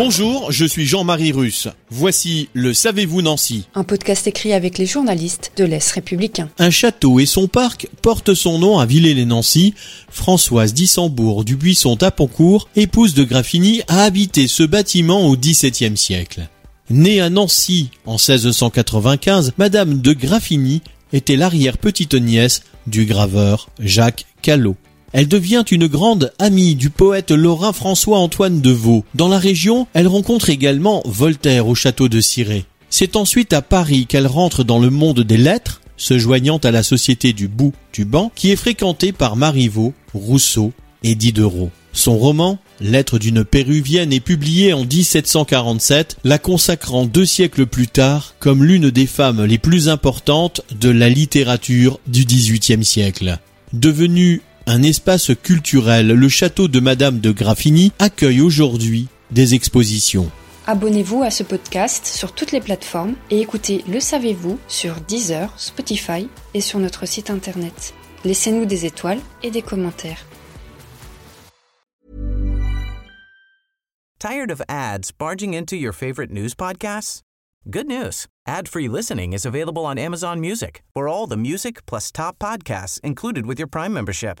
Bonjour, je suis Jean-Marie Russe. Voici le Savez-vous Nancy Un podcast écrit avec les journalistes de l'Est républicain. Un château et son parc portent son nom à Villers-les-Nancy. Françoise d'Issembourg du Buisson Taponcourt, épouse de Graffigny, a habité ce bâtiment au XVIIe siècle. Née à Nancy en 1695, Madame de Graffigny était l'arrière-petite-nièce du graveur Jacques Callot. Elle devient une grande amie du poète lorrain François-Antoine de Vaux. Dans la région, elle rencontre également Voltaire au château de Cirey. C'est ensuite à Paris qu'elle rentre dans le monde des lettres, se joignant à la société du bout du banc, qui est fréquentée par Marivaux, Rousseau et Diderot. Son roman, Lettre d'une Péruvienne, est publié en 1747, la consacrant deux siècles plus tard comme l'une des femmes les plus importantes de la littérature du XVIIIe siècle. Devenue un espace culturel, le château de Madame de Graffigny accueille aujourd'hui des expositions. Abonnez-vous à ce podcast sur toutes les plateformes et écoutez Le Savez-vous sur Deezer, Spotify et sur notre site internet. Laissez-nous des étoiles et des commentaires. Tired of ads barging into your favorite news podcasts? Good news. Ad-free listening is available on Amazon Music for all the music plus top podcasts included with your Prime membership.